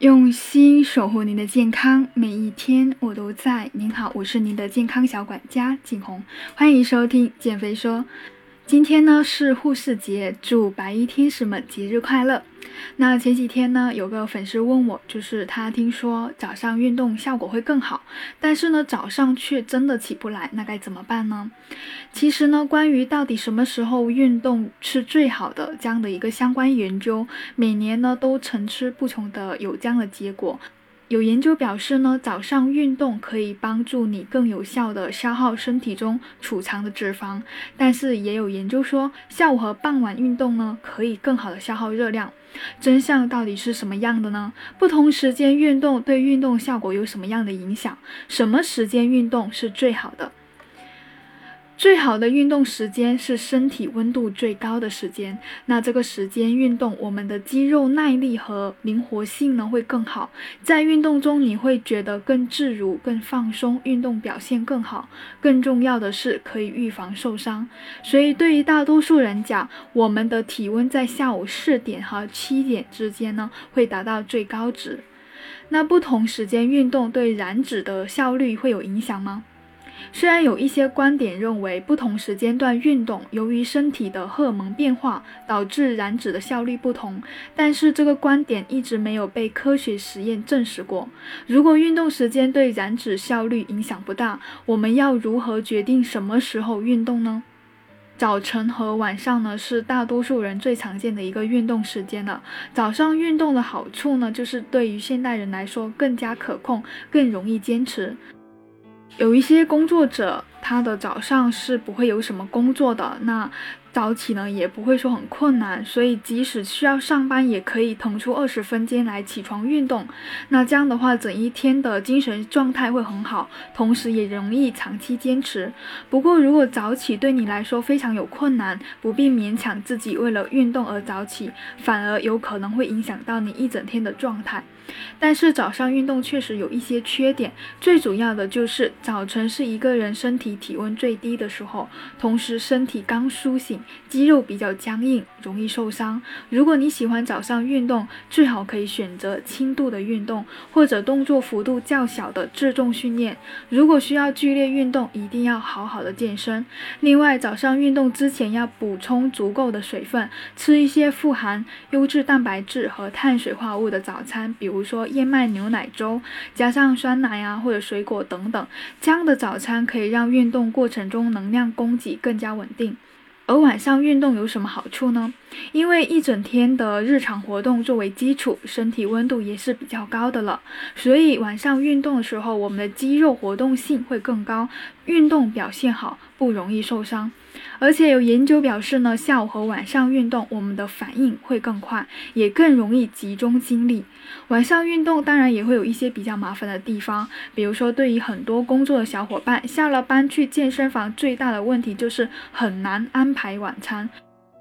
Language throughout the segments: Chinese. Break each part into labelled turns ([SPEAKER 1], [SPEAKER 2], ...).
[SPEAKER 1] 用心守护您的健康，每一天我都在。您好，我是您的健康小管家景红，欢迎收听减肥说。今天呢是护士节，祝白衣天使们节日快乐。那前几天呢，有个粉丝问我，就是他听说早上运动效果会更好，但是呢早上却真的起不来，那该怎么办呢？其实呢，关于到底什么时候运动是最好的这样的一个相关研究，每年呢都层出不穷的有这样的结果。有研究表示呢，早上运动可以帮助你更有效的消耗身体中储藏的脂肪，但是也有研究说，下午和傍晚运动呢，可以更好的消耗热量。真相到底是什么样的呢？不同时间运动对运动效果有什么样的影响？什么时间运动是最好的？最好的运动时间是身体温度最高的时间。那这个时间运动，我们的肌肉耐力和灵活性呢会更好。在运动中，你会觉得更自如、更放松，运动表现更好。更重要的是，可以预防受伤。所以，对于大多数人讲，我们的体温在下午四点和七点之间呢会达到最高值。那不同时间运动对燃脂的效率会有影响吗？虽然有一些观点认为不同时间段运动，由于身体的荷尔蒙变化导致燃脂的效率不同，但是这个观点一直没有被科学实验证实过。如果运动时间对燃脂效率影响不大，我们要如何决定什么时候运动呢？早晨和晚上呢是大多数人最常见的一个运动时间了。早上运动的好处呢，就是对于现代人来说更加可控，更容易坚持。有一些工作者，他的早上是不会有什么工作的，那早起呢也不会说很困难，所以即使需要上班，也可以腾出二十分钟来起床运动。那这样的话，整一天的精神状态会很好，同时也容易长期坚持。不过，如果早起对你来说非常有困难，不必勉强自己为了运动而早起，反而有可能会影响到你一整天的状态。但是早上运动确实有一些缺点，最主要的就是早晨是一个人身体体温最低的时候，同时身体刚苏醒，肌肉比较僵硬，容易受伤。如果你喜欢早上运动，最好可以选择轻度的运动，或者动作幅度较小的自重训练。如果需要剧烈运动，一定要好好的健身。另外，早上运动之前要补充足够的水分，吃一些富含优质蛋白质和碳水化合物的早餐，比如。说燕麦牛奶粥，加上酸奶啊或者水果等等，这样的早餐可以让运动过程中能量供给更加稳定。而晚上运动有什么好处呢？因为一整天的日常活动作为基础，身体温度也是比较高的了，所以晚上运动的时候，我们的肌肉活动性会更高，运动表现好，不容易受伤。而且有研究表示呢，下午和晚上运动，我们的反应会更快，也更容易集中精力。晚上运动当然也会有一些比较麻烦的地方，比如说对于很多工作的小伙伴，下了班去健身房最大的问题就是很难安排晚餐。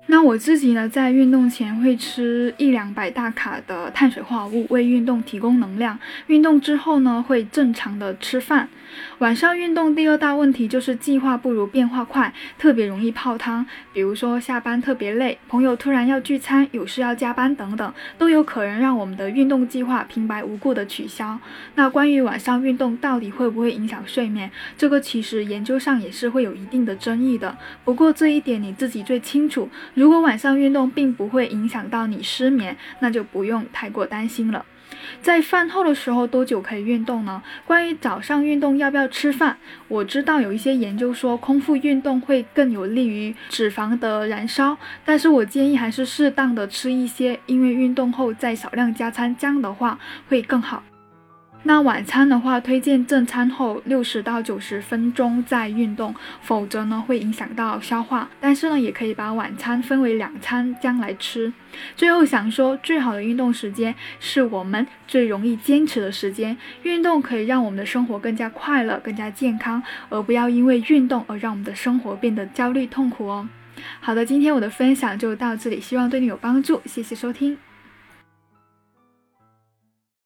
[SPEAKER 1] 那我自己呢，在运动前会吃一两百大卡的碳水化合物，为运动提供能量。运动之后呢，会正常的吃饭。晚上运动第二大问题就是计划不如变化快，特别容易泡汤。比如说下班特别累，朋友突然要聚餐，有事要加班等等，都有可能让我们的运动计划平白无故的取消。那关于晚上运动到底会不会影响睡眠，这个其实研究上也是会有一定的争议的。不过这一点你自己最清楚。如果晚上运动并不会影响到你失眠，那就不用太过担心了。在饭后的时候多久可以运动呢？关于早上运动要不要吃饭，我知道有一些研究说空腹运动会更有利于脂肪的燃烧，但是我建议还是适当的吃一些，因为运动后再少量加餐，这样的话会更好。那晚餐的话，推荐正餐后六十到九十分钟再运动，否则呢会影响到消化。但是呢，也可以把晚餐分为两餐将来吃。最后想说，最好的运动时间是我们最容易坚持的时间。运动可以让我们的生活更加快乐、更加健康，而不要因为运动而让我们的生活变得焦虑痛苦哦。好的，今天我的分享就到这里，希望对你有帮助，谢谢收听。